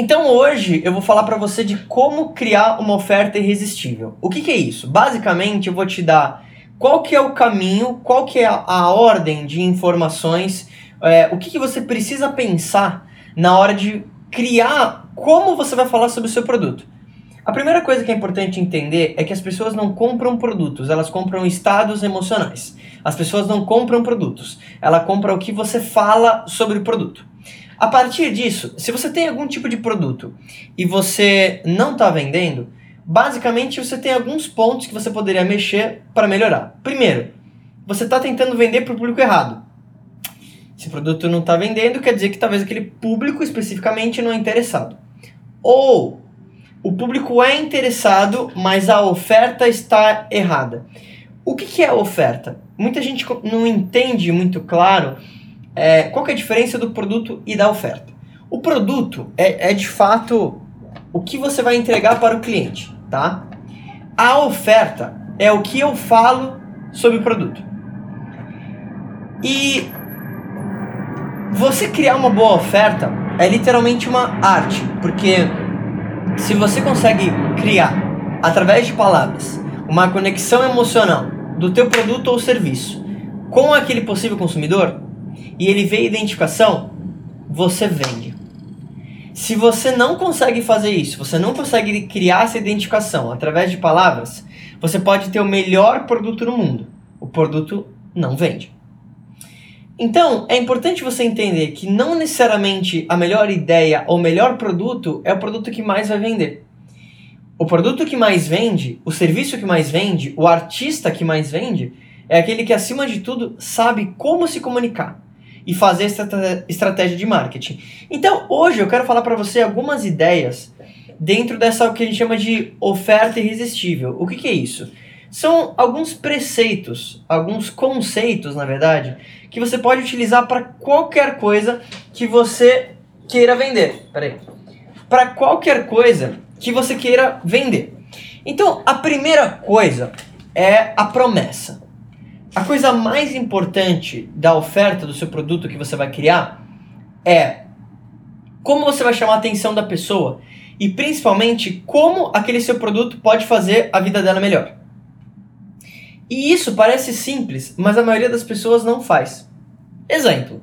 Então hoje eu vou falar para você de como criar uma oferta irresistível. O que, que, é isso? Basicamente eu vou te dar qual que é o caminho, qual que é a, a ordem de informações, é, o que, que você precisa pensar na hora de criar como você vai falar sobre o seu produto. A primeira coisa que é importante entender é que as pessoas não compram produtos, elas compram estados emocionais. As pessoas não compram produtos, ela compra o que você fala sobre o produto. A partir disso, se você tem algum tipo de produto e você não está vendendo, basicamente você tem alguns pontos que você poderia mexer para melhorar. Primeiro, você está tentando vender para o público errado. Se o produto não está vendendo, quer dizer que talvez aquele público especificamente não é interessado. Ou o público é interessado, mas a oferta está errada. O que, que é oferta? Muita gente não entende muito claro é, qual é a diferença do produto e da oferta? O produto é, é de fato o que você vai entregar para o cliente, tá? A oferta é o que eu falo sobre o produto. E você criar uma boa oferta é literalmente uma arte, porque se você consegue criar através de palavras uma conexão emocional do teu produto ou serviço com aquele possível consumidor, e ele vê identificação, você vende. Se você não consegue fazer isso, você não consegue criar essa identificação através de palavras, você pode ter o melhor produto no mundo. O produto não vende. Então, é importante você entender que não necessariamente a melhor ideia ou o melhor produto é o produto que mais vai vender. O produto que mais vende, o serviço que mais vende, o artista que mais vende, é aquele que, acima de tudo, sabe como se comunicar e fazer estratégia de marketing. Então, hoje eu quero falar para você algumas ideias dentro dessa que a gente chama de oferta irresistível. O que, que é isso? São alguns preceitos, alguns conceitos, na verdade, que você pode utilizar para qualquer coisa que você queira vender. Peraí. Para qualquer coisa que você queira vender. Então, a primeira coisa é a promessa. A coisa mais importante da oferta do seu produto que você vai criar é como você vai chamar a atenção da pessoa e principalmente como aquele seu produto pode fazer a vida dela melhor. E isso parece simples, mas a maioria das pessoas não faz. Exemplo,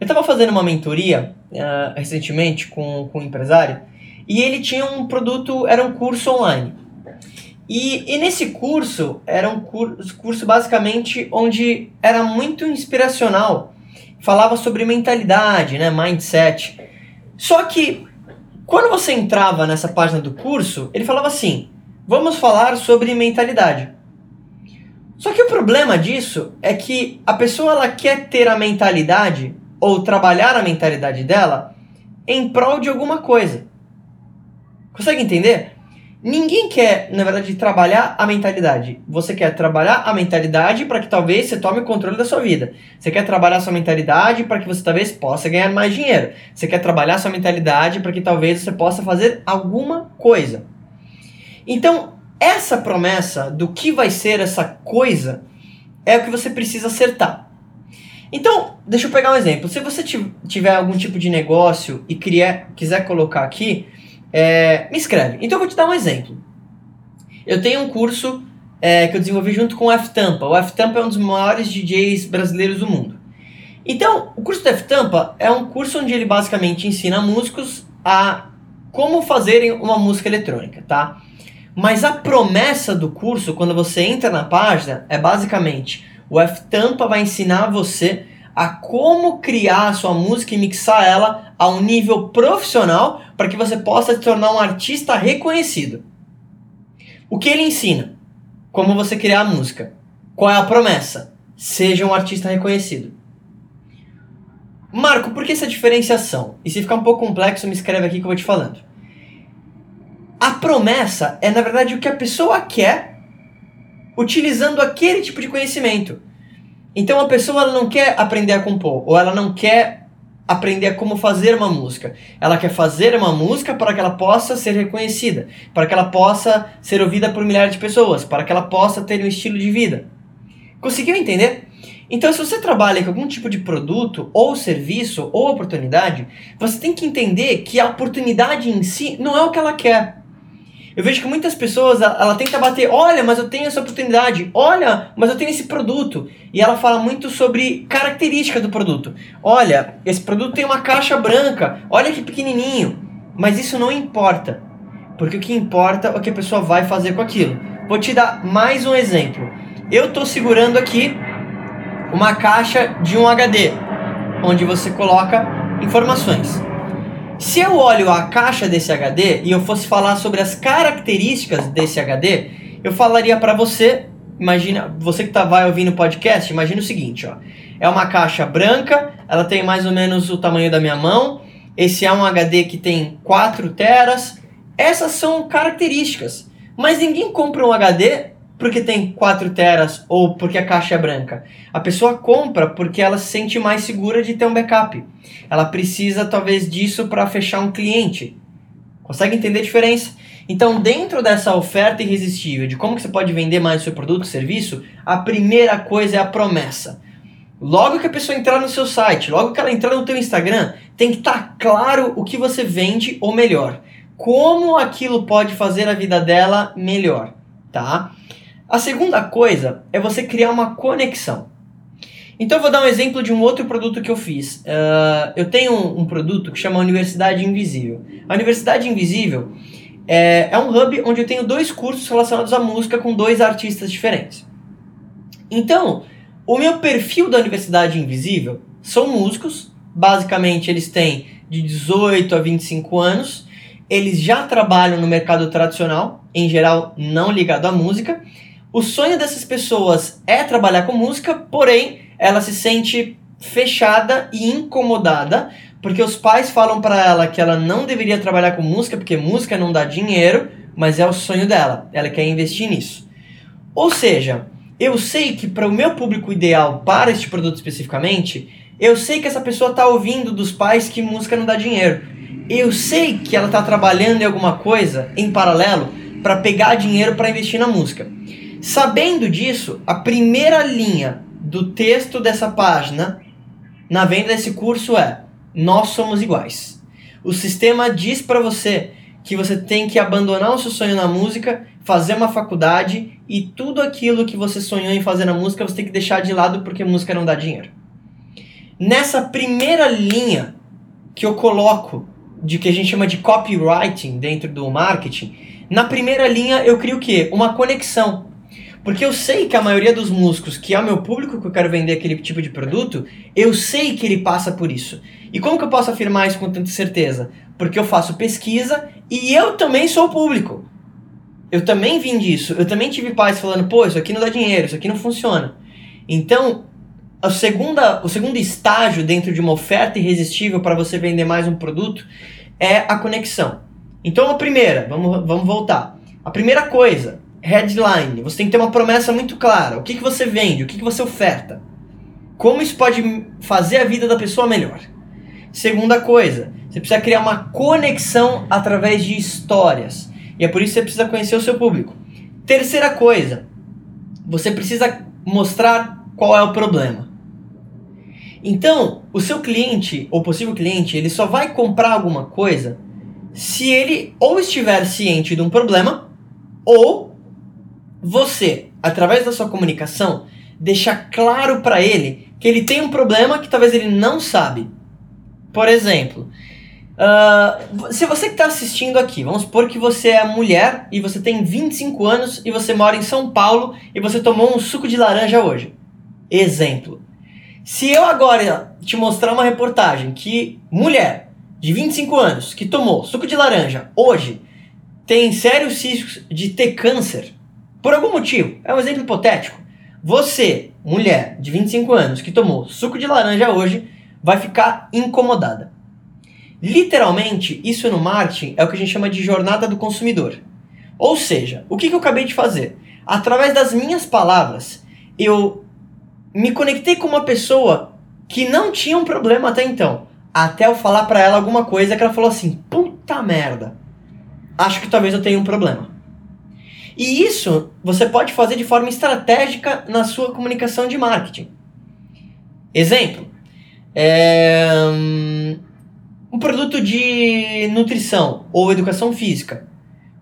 eu estava fazendo uma mentoria uh, recentemente com, com um empresário e ele tinha um produto, era um curso online. E, e nesse curso, era um curso, curso basicamente onde era muito inspiracional. Falava sobre mentalidade, né, mindset. Só que quando você entrava nessa página do curso, ele falava assim: "Vamos falar sobre mentalidade". Só que o problema disso é que a pessoa ela quer ter a mentalidade ou trabalhar a mentalidade dela em prol de alguma coisa. Consegue entender? Ninguém quer, na verdade, trabalhar a mentalidade. Você quer trabalhar a mentalidade para que talvez você tome o controle da sua vida. Você quer trabalhar a sua mentalidade para que você talvez possa ganhar mais dinheiro. Você quer trabalhar a sua mentalidade para que talvez você possa fazer alguma coisa. Então, essa promessa do que vai ser essa coisa é o que você precisa acertar. Então, deixa eu pegar um exemplo. Se você tiver algum tipo de negócio e criar, quiser colocar aqui, é, me escreve. Então eu vou te dar um exemplo. Eu tenho um curso é, que eu desenvolvi junto com o F-Tampa. O F-Tampa é um dos maiores DJs brasileiros do mundo. Então, o curso do F-Tampa é um curso onde ele basicamente ensina músicos a como fazerem uma música eletrônica, tá? Mas a promessa do curso, quando você entra na página, é basicamente o F-Tampa vai ensinar você a como criar a sua música e mixar ela a um nível profissional para que você possa se tornar um artista reconhecido. O que ele ensina? Como você criar a música. Qual é a promessa? Seja um artista reconhecido. Marco, por que essa diferenciação? E se ficar um pouco complexo, me escreve aqui que eu vou te falando. A promessa é, na verdade, o que a pessoa quer utilizando aquele tipo de conhecimento. Então a pessoa não quer aprender a compor, ou ela não quer aprender como fazer uma música. Ela quer fazer uma música para que ela possa ser reconhecida, para que ela possa ser ouvida por milhares de pessoas, para que ela possa ter um estilo de vida. Conseguiu entender? Então, se você trabalha com algum tipo de produto, ou serviço, ou oportunidade, você tem que entender que a oportunidade em si não é o que ela quer. Eu vejo que muitas pessoas, ela tenta bater, olha, mas eu tenho essa oportunidade, olha, mas eu tenho esse produto. E ela fala muito sobre característica do produto. Olha, esse produto tem uma caixa branca, olha que pequenininho. Mas isso não importa, porque o que importa é o que a pessoa vai fazer com aquilo. Vou te dar mais um exemplo. Eu estou segurando aqui uma caixa de um HD, onde você coloca informações. Se eu olho a caixa desse HD e eu fosse falar sobre as características desse HD, eu falaria para você, imagina, você que tá vai ouvindo o podcast, imagina o seguinte, ó. É uma caixa branca, ela tem mais ou menos o tamanho da minha mão. Esse é um HD que tem 4 teras. Essas são características. Mas ninguém compra um HD porque tem 4 teras ou porque a caixa é branca. A pessoa compra porque ela se sente mais segura de ter um backup. Ela precisa talvez disso para fechar um cliente. Consegue entender a diferença? Então, dentro dessa oferta irresistível de como que você pode vender mais o seu produto, serviço, a primeira coisa é a promessa. Logo que a pessoa entrar no seu site, logo que ela entrar no teu Instagram, tem que estar tá claro o que você vende ou melhor, como aquilo pode fazer a vida dela melhor, tá? A segunda coisa é você criar uma conexão. Então eu vou dar um exemplo de um outro produto que eu fiz. Uh, eu tenho um, um, produto que chama Universidade Invisível. A Universidade Invisível é, é um hub onde eu tenho dois cursos relacionados à música com dois artistas diferentes. Então, o meu perfil da Universidade Invisível são músicos, basicamente eles têm de 18 a 25 anos, eles já trabalham no mercado tradicional, em geral não ligado à música, o sonho dessas pessoas é trabalhar com música, porém ela se sente fechada e incomodada porque os pais falam para ela que ela não deveria trabalhar com música porque música não dá dinheiro, mas é o sonho dela. Ela quer investir nisso. Ou seja, eu sei que para o meu público ideal para este produto especificamente, eu sei que essa pessoa está ouvindo dos pais que música não dá dinheiro. Eu sei que ela está trabalhando em alguma coisa em paralelo para pegar dinheiro para investir na música. Sabendo disso, a primeira linha do texto dessa página na venda desse curso é: Nós somos iguais. O sistema diz para você que você tem que abandonar o seu sonho na música, fazer uma faculdade e tudo aquilo que você sonhou em fazer na música você tem que deixar de lado porque música não dá dinheiro. Nessa primeira linha que eu coloco de que a gente chama de copywriting dentro do marketing, na primeira linha eu crio o quê? Uma conexão porque eu sei que a maioria dos músicos, que é o meu público que eu quero vender aquele tipo de produto, eu sei que ele passa por isso. E como que eu posso afirmar isso com tanta certeza? Porque eu faço pesquisa e eu também sou público. Eu também vim disso. Eu também tive pais falando, pô, isso aqui não dá dinheiro, isso aqui não funciona. Então, a segunda, o segundo estágio dentro de uma oferta irresistível para você vender mais um produto é a conexão. Então, a primeira, vamos, vamos voltar. A primeira coisa, headline. Você tem que ter uma promessa muito clara. O que, que você vende, o que, que você oferta. Como isso pode fazer a vida da pessoa melhor. Segunda coisa, você precisa criar uma conexão através de histórias. E é por isso que você precisa conhecer o seu público. Terceira coisa, você precisa mostrar qual é o problema. Então, o seu cliente ou possível cliente, ele só vai comprar alguma coisa se ele ou estiver ciente de um problema ou você, através da sua comunicação, deixar claro para ele que ele tem um problema que talvez ele não sabe. Por exemplo, uh, se você que está assistindo aqui, vamos supor que você é mulher e você tem 25 anos e você mora em São Paulo e você tomou um suco de laranja hoje. Exemplo. Se eu agora te mostrar uma reportagem que mulher de 25 anos que tomou suco de laranja hoje tem sérios riscos de ter câncer, por algum motivo, é um exemplo hipotético. Você, mulher de 25 anos que tomou suco de laranja hoje, vai ficar incomodada. Literalmente, isso no marketing é o que a gente chama de jornada do consumidor. Ou seja, o que, eu acabei de fazer? Através das minhas palavras, eu me conectei com uma pessoa que não tinha um problema até então. Até eu falar para ela alguma coisa que ela falou assim: puta merda, acho que talvez eu tenha um problema. E isso você pode fazer de forma estratégica na sua comunicação de marketing. Exemplo, é, um produto de nutrição ou educação física.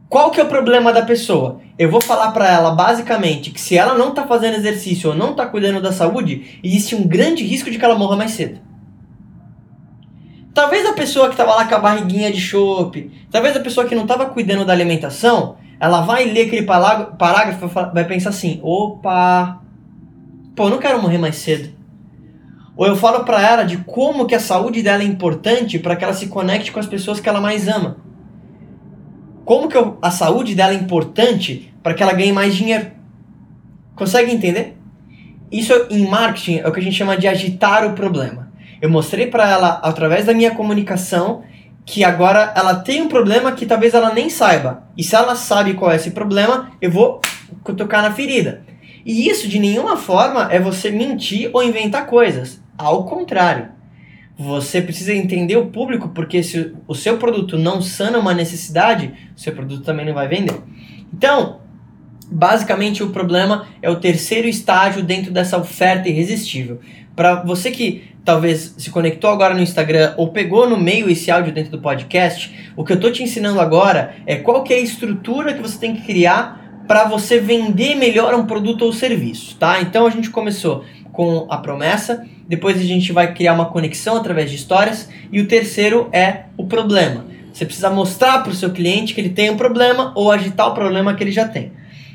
Qual que é o problema da pessoa? Eu vou falar para ela basicamente que se ela não está fazendo exercício ou não está cuidando da saúde, existe um grande risco de que ela morra mais cedo. Talvez a pessoa que estava lá com a barriguinha de chope, talvez a pessoa que não estava cuidando da alimentação, ela vai ler aquele parágrafo vai pensar assim: opa, pô, eu não quero morrer mais cedo. Ou eu falo para ela de como que a saúde dela é importante para que ela se conecte com as pessoas que ela mais ama. Como que eu, a saúde dela é importante para que ela ganhe mais dinheiro. Consegue entender? Isso em marketing é o que a gente chama de agitar o problema. Eu mostrei para ela através da minha comunicação que agora ela tem um problema que talvez ela nem saiba. E se ela sabe qual é esse problema, eu vou tocar na ferida. E isso de nenhuma forma é você mentir ou inventar coisas. Ao contrário, você precisa entender o público, porque se o seu produto não sana uma necessidade, o seu produto também não vai vender. Então, basicamente o problema é o terceiro estágio dentro dessa oferta irresistível. Para você que talvez se conectou agora no Instagram ou pegou no meio esse áudio dentro do podcast, o que eu estou te ensinando agora é qual que é a estrutura que você tem que criar para você vender melhor um produto ou serviço, tá? Então a gente começou com a promessa, depois a gente vai criar uma conexão através de histórias e o terceiro é o problema. Você precisa mostrar para o seu cliente que ele tem um problema ou agitar o problema que ele já tem.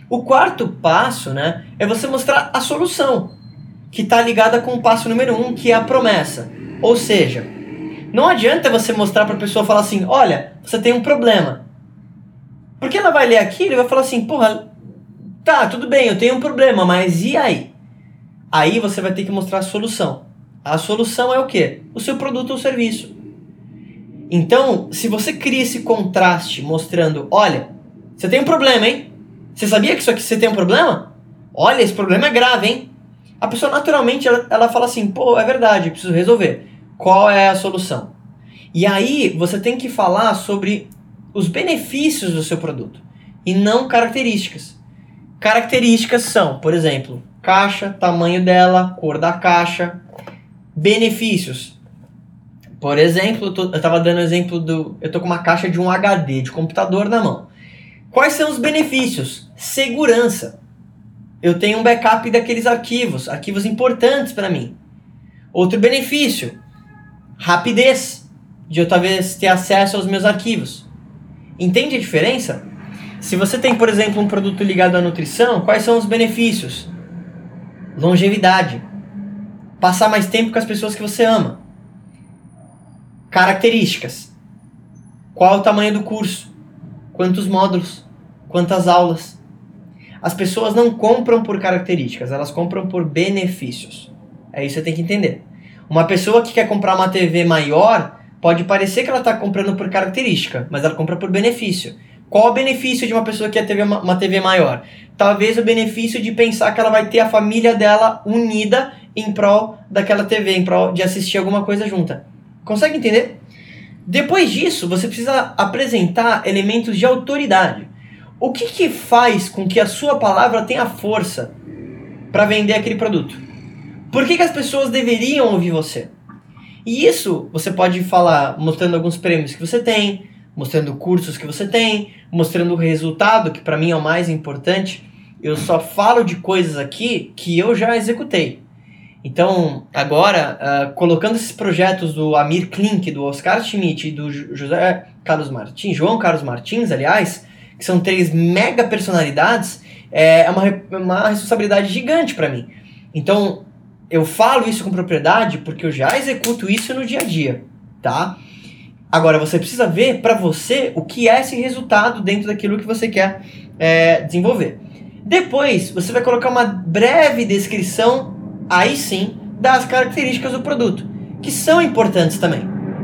O quarto passo, né, é você mostrar a solução, que está ligada com o passo número um, que é a promessa. Ou seja, não adianta você mostrar para a pessoa falar assim, olha, você tem um problema. Porque ela vai ler aquilo e vai falar assim, porra, tá, tudo bem, eu tenho um problema, mas e aí? Aí você vai ter que mostrar a solução. A solução é o quê? O seu produto ou serviço. Então, se você cria esse contraste mostrando, olha, você tem um problema, hein? Você sabia que isso aqui você tem um problema? Olha, esse problema é grave, hein? A pessoa naturalmente ela, ela fala assim, pô, é verdade, preciso resolver. Qual é a solução? E aí você tem que falar sobre os benefícios do seu produto e não características. Características são, por exemplo, caixa, tamanho dela, cor da caixa, benefícios. Por exemplo, eu, tô, eu tava dando exemplo do. Eu tô com uma caixa de um HD de computador na mão. Quais são os benefícios? Segurança. Eu tenho um backup daqueles arquivos, arquivos importantes para mim. Outro benefício, rapidez, de eu talvez ter acesso aos meus arquivos. Entende a diferença? Se você tem, por exemplo, um produto ligado à nutrição, quais são os benefícios? Longevidade. Passar mais tempo com as pessoas que você ama. Características. Qual é o tamanho do curso? Quantos módulos? Quantas aulas? As pessoas não compram por características, elas compram por benefícios. É isso que você tem que entender. Uma pessoa que quer comprar uma TV maior pode parecer que ela está comprando por característica, mas ela compra por benefício. Qual o benefício de uma pessoa que quer uma, uma TV maior? Talvez o benefício de pensar que ela vai ter a família dela unida em prol daquela TV, em prol de assistir alguma coisa junta. Consegue entender? Depois disso, você precisa apresentar elementos de autoridade. O que, que faz com que a sua palavra tenha força para vender aquele produto? Por que, que as pessoas deveriam ouvir você? E isso você pode falar mostrando alguns prêmios que você tem, mostrando cursos que você tem, mostrando o resultado, que para mim é o mais importante. Eu só falo de coisas aqui que eu já executei. Então, agora, uh, colocando esses projetos do Amir Klink, do Oscar Schmidt e do José Carlos Martins, João Carlos Martins, aliás, que são três mega personalidades, é uma, uma responsabilidade gigante para mim. Então, eu falo isso com propriedade porque eu já executo isso no dia a dia, tá? Agora, você precisa ver para você o que é esse resultado dentro daquilo que você quer é, desenvolver. Depois, você vai colocar uma breve descrição, aí sim, das características do produto, que são importantes também,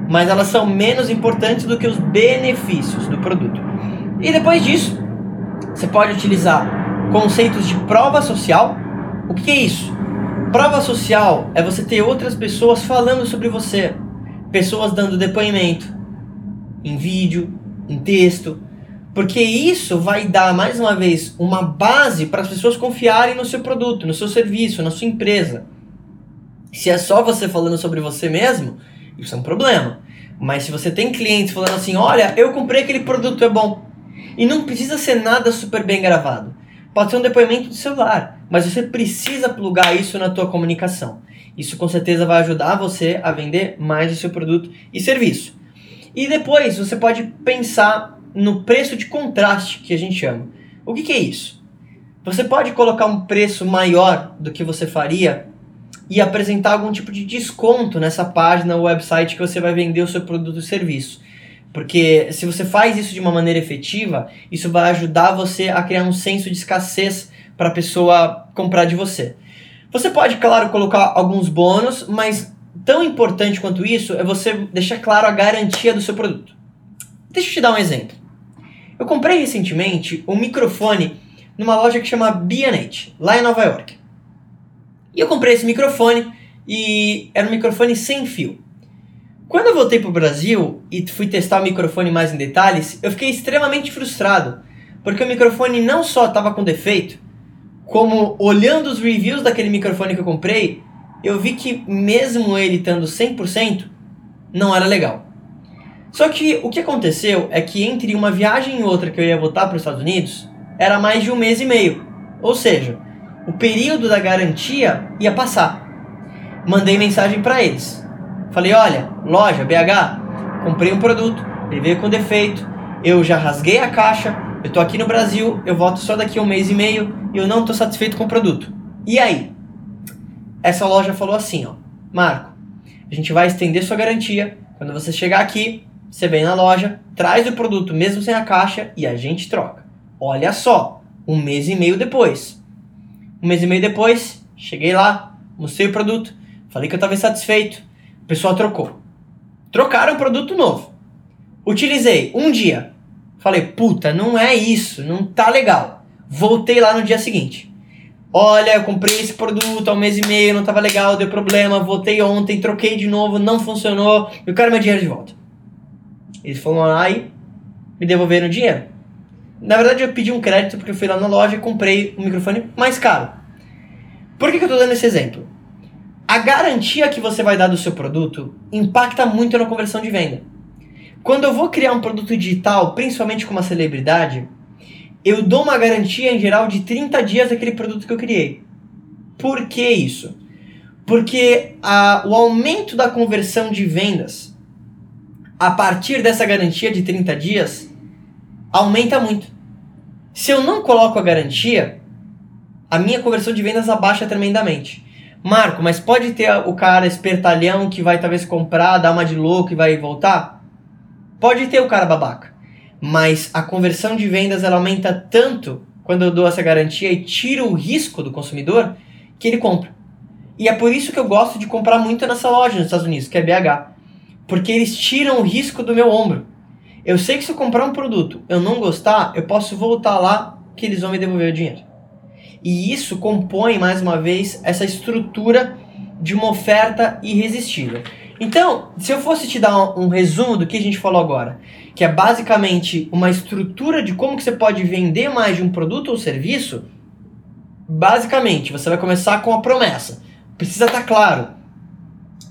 mas elas são menos importantes do que os benefícios do produto. E depois disso, você pode utilizar conceitos de prova social. O que é isso? Prova social é você ter outras pessoas falando sobre você, pessoas dando depoimento, em vídeo, em texto, porque isso vai dar, mais uma vez, uma base para as pessoas confiarem no seu produto, no seu serviço, na sua empresa. Se é só você falando sobre você mesmo, isso é um problema. Mas se você tem clientes falando assim, olha, eu comprei aquele produto, é bom. E não precisa ser nada super bem gravado. Pode ser um depoimento de celular, mas você precisa plugar isso na tua comunicação. Isso com certeza vai ajudar você a vender mais o seu produto e serviço. E depois você pode pensar no preço de contraste que a gente chama. O que, que é isso? Você pode colocar um preço maior do que você faria e apresentar algum tipo de desconto nessa página ou website que você vai vender o seu produto ou serviço. Porque se você faz isso de uma maneira efetiva, isso vai ajudar você a criar um senso de escassez para a pessoa comprar de você. Você pode, claro, colocar alguns bônus, mas tão importante quanto isso é você deixar claro a garantia do seu produto. Deixa eu te dar um exemplo. Eu comprei recentemente um microfone numa loja que chama B&H, lá em Nova York. E eu comprei esse microfone e era um microfone sem fio. Quando eu voltei para o Brasil e fui testar o microfone mais em detalhes, eu fiquei extremamente frustrado, porque o microfone não só estava com defeito, como olhando os reviews daquele microfone que eu comprei, eu vi que mesmo ele estando 100%, não era legal. Só que o que aconteceu é que entre uma viagem e outra que eu ia voltar para os Estados Unidos, era mais de um mês e meio. Ou seja, o período da garantia ia passar. Mandei mensagem para eles. Falei: olha, loja BH, comprei um produto, ele veio com defeito, eu já rasguei a caixa, eu tô aqui no Brasil, eu volto só daqui a um mês e meio e eu não tô satisfeito com o produto. E aí? Essa loja falou assim: ó, Marco, a gente vai estender sua garantia. Quando você chegar aqui, você vem na loja, traz o produto mesmo sem a caixa e a gente troca. Olha só, um mês e meio depois. Um mês e meio depois, cheguei lá, mostrei o produto, falei que eu estava insatisfeito. Pessoal trocou. Trocaram o produto novo. Utilizei um dia. Falei, puta, não é isso, não tá legal. Voltei lá no dia seguinte. Olha, eu comprei esse produto há um mês e meio, não tava legal, deu problema. Voltei ontem, troquei de novo, não funcionou. Eu quero meu dinheiro de volta. Eles foram lá e me devolveram o dinheiro. Na verdade, eu pedi um crédito porque eu fui lá na loja e comprei um microfone mais caro. Por que, que eu estou dando esse exemplo? A garantia que você vai dar do seu produto impacta muito na conversão de venda. Quando eu vou criar um produto digital, principalmente com uma celebridade, eu dou uma garantia em geral de 30 dias daquele produto que eu criei. Por que isso? Porque a, o aumento da conversão de vendas a partir dessa garantia de 30 dias aumenta muito. Se eu não coloco a garantia, a minha conversão de vendas abaixa tremendamente. Marco, mas pode ter o cara espertalhão que vai talvez comprar, dar uma de louco e vai voltar? Pode ter o cara babaca. Mas a conversão de vendas ela aumenta tanto quando eu dou essa garantia e tiro o risco do consumidor que ele compra. E é por isso que eu gosto de comprar muito nessa loja nos Estados Unidos, que é BH. Porque eles tiram o risco do meu ombro. Eu sei que se eu comprar um produto eu não gostar, eu posso voltar lá que eles vão me devolver o dinheiro. E isso compõe, mais uma vez, essa estrutura de uma oferta irresistível. Então, se eu fosse te dar um, um, resumo do que a gente falou agora, que é basicamente uma estrutura de como que você pode vender mais de um produto ou serviço, basicamente, você vai começar com a promessa. Precisa estar claro.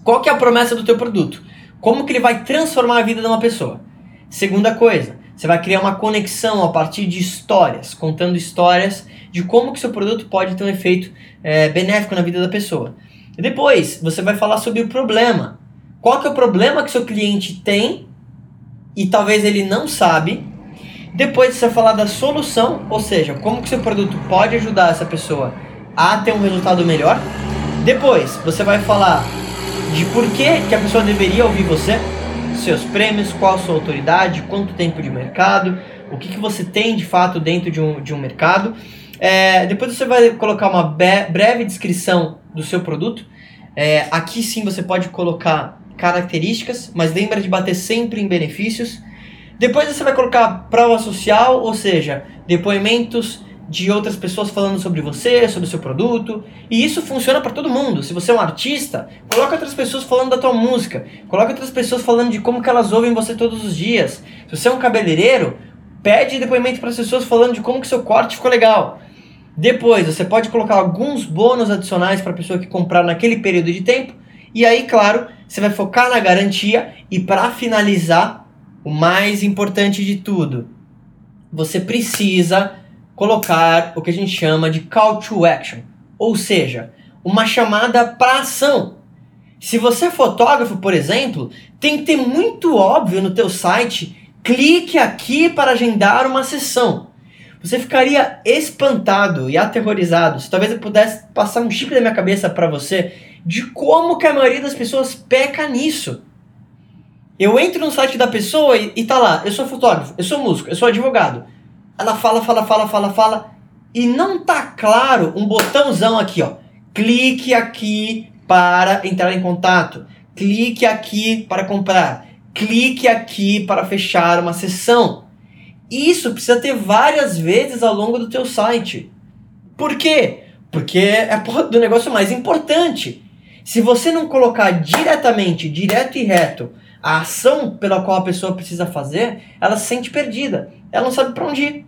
Qual que é a promessa do teu produto? Como que ele vai transformar a vida de uma pessoa? Segunda coisa, você vai criar uma conexão a partir de histórias, contando histórias de como que seu produto pode ter um efeito é, benéfico na vida da pessoa. E depois, você vai falar sobre o problema. Qual que é o problema que seu cliente tem e talvez ele não sabe. Depois você vai falar da solução, ou seja, como que seu produto pode ajudar essa pessoa a ter um resultado melhor. Depois, você vai falar de por que, que a pessoa deveria ouvir você seus prêmios, qual a sua autoridade, quanto tempo de mercado, o que, que você tem de fato dentro de um, de um mercado. É, depois você vai colocar uma breve descrição do seu produto. É, aqui sim você pode colocar características, mas lembra de bater sempre em benefícios. Depois você vai colocar prova social, ou seja, depoimentos de outras pessoas falando sobre você, sobre o seu produto. E isso funciona para todo mundo. Se você é um artista, coloca outras pessoas falando da tua música. Coloca outras pessoas falando de como que elas ouvem você todos os dias. Se você é um cabeleireiro, pede depoimento para as pessoas falando de como que seu corte ficou legal. Depois, você pode colocar alguns bônus adicionais para a pessoa que comprar naquele período de tempo. E aí, claro, você vai focar na garantia e para finalizar, o mais importante de tudo, você precisa colocar o que a gente chama de call to action, ou seja, uma chamada para ação. Se você é fotógrafo, por exemplo, tem que ter muito óbvio no teu site, clique aqui para agendar uma sessão. Você ficaria espantado e aterrorizado se talvez eu pudesse passar um chip da minha cabeça para você de como que a maioria das pessoas peca nisso. Eu entro no site da pessoa e, e tá lá, eu sou fotógrafo, eu sou músico, eu sou advogado. Ela fala, fala, fala, fala, fala e não tá claro um botãozão aqui, ó. Clique aqui para entrar em contato. Clique aqui para comprar. Clique aqui para fechar uma sessão. Isso precisa ter várias vezes ao longo do teu site. Por quê? Porque é a porra do negócio mais importante. Se você não colocar diretamente, direto e reto, a ação pela qual a pessoa precisa fazer, ela se sente perdida. Ela não sabe para onde ir.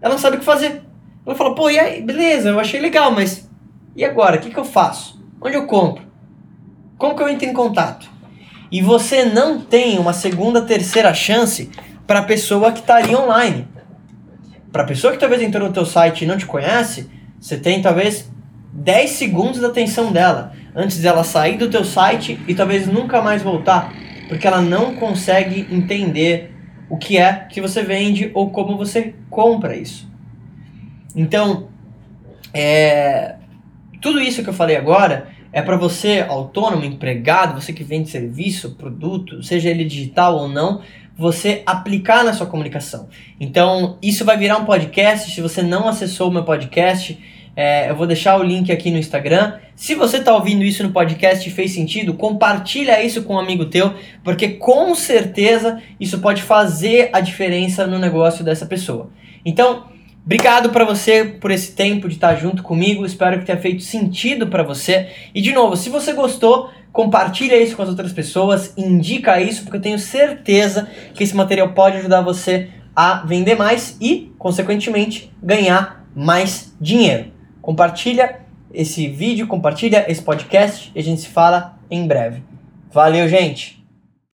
Ela não sabe o que fazer. Ela fala, pô, e aí, beleza, eu achei legal, mas e agora? O que, que eu faço? Onde eu compro? Como que eu entro em contato? E você não tem uma segunda, terceira chance para a pessoa que está ali online. Para a pessoa que talvez entrou no teu site e não te conhece, você tem talvez 10 segundos da atenção dela antes dela sair do teu site e talvez nunca mais voltar, porque ela não consegue entender o que é que você vende ou como você compra isso. Então, é, tudo isso que eu falei agora é para você, autônomo, empregado, você que vende serviço, produto, seja ele digital ou não, você aplicar na sua comunicação. Então, isso vai virar um podcast. Se você não acessou o meu podcast, é, eu vou deixar o link aqui no Instagram. Se você está ouvindo isso no podcast e fez sentido, compartilha isso com um amigo teu, porque com certeza isso pode fazer a diferença no negócio dessa pessoa. Então, Obrigado para você por esse tempo de estar junto comigo. Espero que tenha feito sentido para você. E de novo, se você gostou, compartilha isso com as outras pessoas, indica isso, porque eu tenho certeza que esse material pode ajudar você a vender mais e, consequentemente, ganhar mais dinheiro. Compartilha esse vídeo, compartilha esse podcast e a gente se fala em breve. Valeu, gente!